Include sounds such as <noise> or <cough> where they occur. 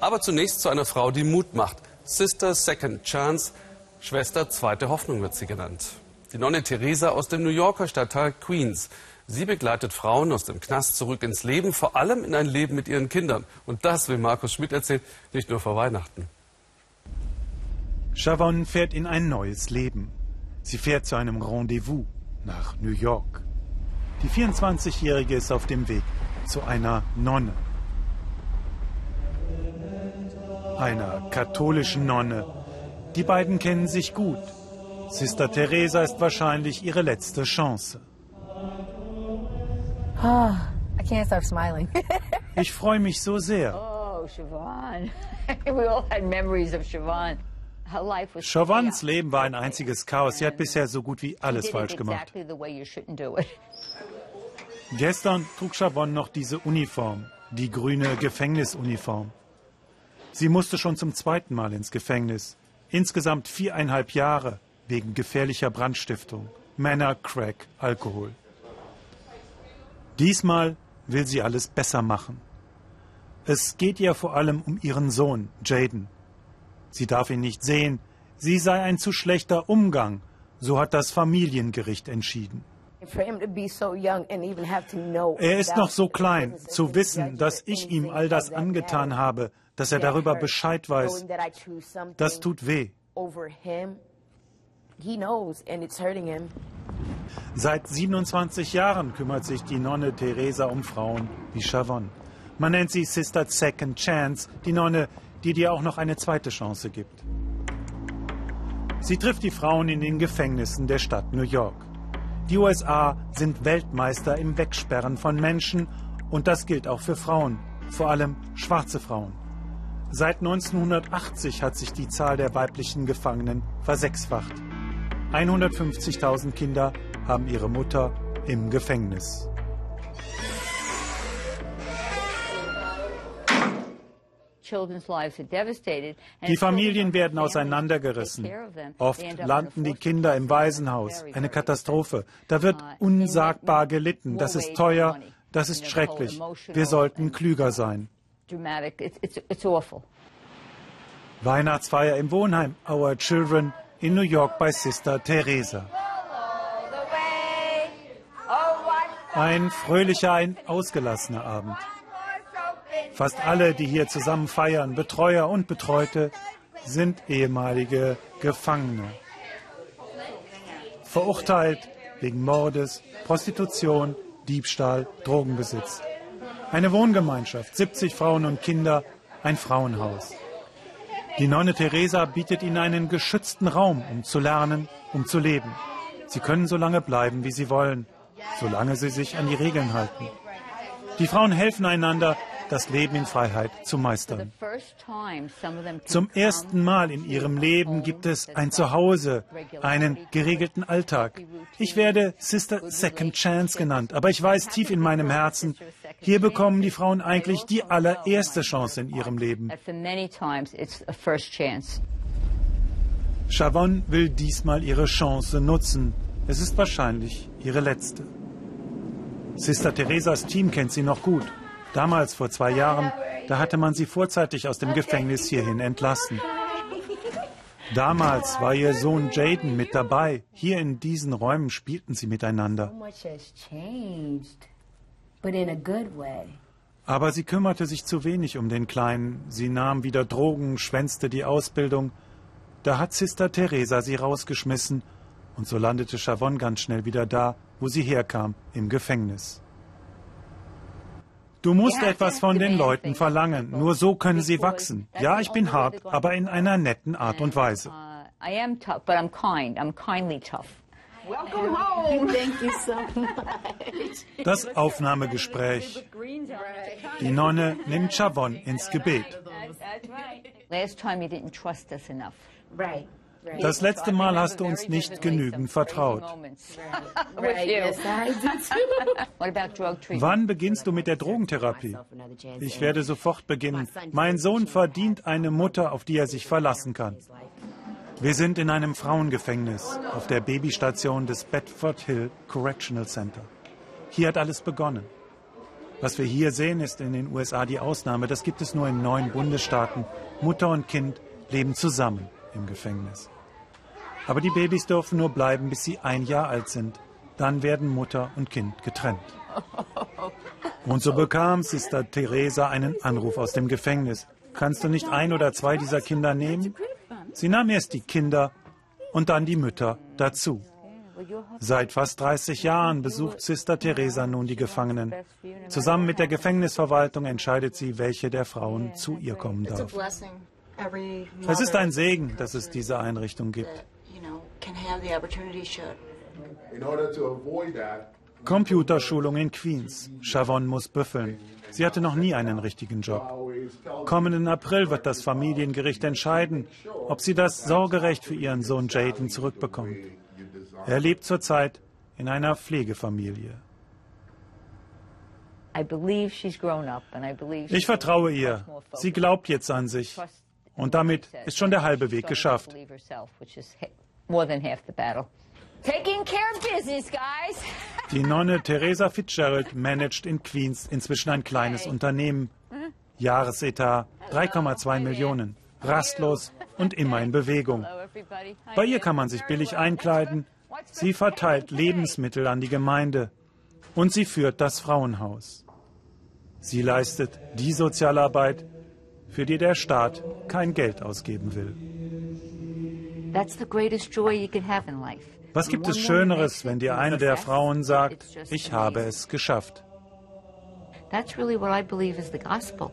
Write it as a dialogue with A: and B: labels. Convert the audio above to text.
A: Aber zunächst zu einer Frau, die Mut macht. Sister Second Chance, Schwester Zweite Hoffnung wird sie genannt. Die Nonne Theresa aus dem New Yorker Stadtteil Queens. Sie begleitet Frauen aus dem Knast zurück ins Leben, vor allem in ein Leben mit ihren Kindern. Und das will Markus Schmidt erzählen, nicht nur vor Weihnachten.
B: Chavon fährt in ein neues Leben. Sie fährt zu einem Rendezvous nach New York. Die 24-Jährige ist auf dem Weg zu einer Nonne. Einer katholischen Nonne. Die beiden kennen sich gut. Sister Teresa ist wahrscheinlich ihre letzte Chance.
C: Oh, I can't stop smiling. <laughs>
B: ich freue mich so sehr.
C: Oh, Siobhan. <laughs> We all had memories of Siobhan.
B: Leben war ein einziges Chaos. Sie hat bisher so gut wie alles falsch gemacht. Gestern trug Chavon noch diese Uniform, die grüne Gefängnisuniform. Sie musste schon zum zweiten Mal ins Gefängnis. Insgesamt viereinhalb Jahre wegen gefährlicher Brandstiftung, Männer, Crack, Alkohol. Diesmal will sie alles besser machen. Es geht ihr vor allem um ihren Sohn, Jaden. Sie darf ihn nicht sehen. Sie sei ein zu schlechter Umgang. So hat das Familiengericht entschieden. Er ist noch so klein, zu wissen, dass ich ihm all das angetan habe, dass er darüber Bescheid weiß, das tut weh. Seit 27 Jahren kümmert sich die Nonne Teresa um Frauen wie Chavon. Man nennt sie Sister Second Chance, die Nonne, die dir auch noch eine zweite Chance gibt. Sie trifft die Frauen in den Gefängnissen der Stadt New York. Die USA sind Weltmeister im Wegsperren von Menschen und das gilt auch für Frauen, vor allem schwarze Frauen. Seit 1980 hat sich die Zahl der weiblichen Gefangenen versechsfacht. 150.000 Kinder haben ihre Mutter im Gefängnis. Die Familien werden auseinandergerissen. Oft landen die Kinder im Waisenhaus. Eine Katastrophe. Da wird uh, unsagbar gelitten. Das ist teuer. Das ist schrecklich. Wir sollten klüger sein. Weihnachtsfeier im Wohnheim Our Children in New York bei Sister Teresa. Ein fröhlicher, ein ausgelassener Abend. Fast alle, die hier zusammen feiern, Betreuer und Betreute, sind ehemalige Gefangene. Verurteilt wegen Mordes, Prostitution, Diebstahl, Drogenbesitz. Eine Wohngemeinschaft, 70 Frauen und Kinder, ein Frauenhaus. Die Nonne Teresa bietet ihnen einen geschützten Raum, um zu lernen, um zu leben. Sie können so lange bleiben, wie sie wollen, solange sie sich an die Regeln halten. Die Frauen helfen einander, das Leben in Freiheit zu meistern. Zum ersten Mal in ihrem Leben gibt es ein Zuhause, einen geregelten Alltag. Ich werde Sister Second Chance genannt, aber ich weiß tief in meinem Herzen, hier bekommen die Frauen eigentlich die allererste Chance in ihrem Leben. Chavon will diesmal ihre Chance nutzen. Es ist wahrscheinlich ihre letzte. Sister Theresas Team kennt sie noch gut. Damals, vor zwei Jahren, da hatte man sie vorzeitig aus dem Gefängnis hierhin entlassen. Damals war ihr Sohn Jaden mit dabei. Hier in diesen Räumen spielten sie miteinander. Aber sie kümmerte sich zu wenig um den Kleinen. Sie nahm wieder Drogen, schwänzte die Ausbildung. Da hat Sister Teresa sie rausgeschmissen und so landete Chavon ganz schnell wieder da, wo sie herkam, im Gefängnis. Du musst etwas von den Leuten verlangen. Nur so können sie wachsen. Ja, ich bin hart, aber in einer netten Art und Weise. <laughs> Das Aufnahmegespräch. Die Nonne nimmt Chavon ins Gebet. Das letzte Mal hast du uns nicht genügend vertraut. <laughs> <laughs> Wann beginnst du mit der Drogentherapie? Ich werde sofort beginnen. Mein Sohn verdient eine Mutter, auf die er sich verlassen kann. Wir sind in einem Frauengefängnis auf der Babystation des Bedford Hill Correctional Center. Hier hat alles begonnen. Was wir hier sehen, ist in den USA die Ausnahme. Das gibt es nur in neun Bundesstaaten. Mutter und Kind leben zusammen im Gefängnis. Aber die Babys dürfen nur bleiben, bis sie ein Jahr alt sind. Dann werden Mutter und Kind getrennt. <laughs> Und so bekam Sister Theresa einen Anruf aus dem Gefängnis. Kannst du nicht ein oder zwei dieser Kinder nehmen? Sie nahm erst die Kinder und dann die Mütter dazu. Seit fast 30 Jahren besucht Sister Teresa nun die Gefangenen. Zusammen mit der Gefängnisverwaltung entscheidet sie, welche der Frauen zu ihr kommen darf. Es ist ein Segen, dass es diese Einrichtung gibt. Computerschulung in Queens. Chavon muss büffeln. Sie hatte noch nie einen richtigen Job. Kommenden April wird das Familiengericht entscheiden, ob sie das Sorgerecht für ihren Sohn Jaden zurückbekommt. Er lebt zurzeit in einer Pflegefamilie. Ich vertraue ihr. Sie glaubt jetzt an sich. Und damit ist schon der halbe Weg geschafft. <laughs> Die Nonne Teresa Fitzgerald managt in Queens inzwischen ein kleines Unternehmen. Jahresetat 3,2 Millionen. Rastlos <laughs> und immer in Bewegung. Bei ihr kann man sich billig einkleiden. Sie verteilt Lebensmittel an die Gemeinde. Und sie führt das Frauenhaus. Sie leistet die Sozialarbeit, für die der Staat kein Geld ausgeben will. Was gibt es Schöneres, wenn dir eine der Frauen sagt, ich habe es geschafft? That's really what I believe is the gospel.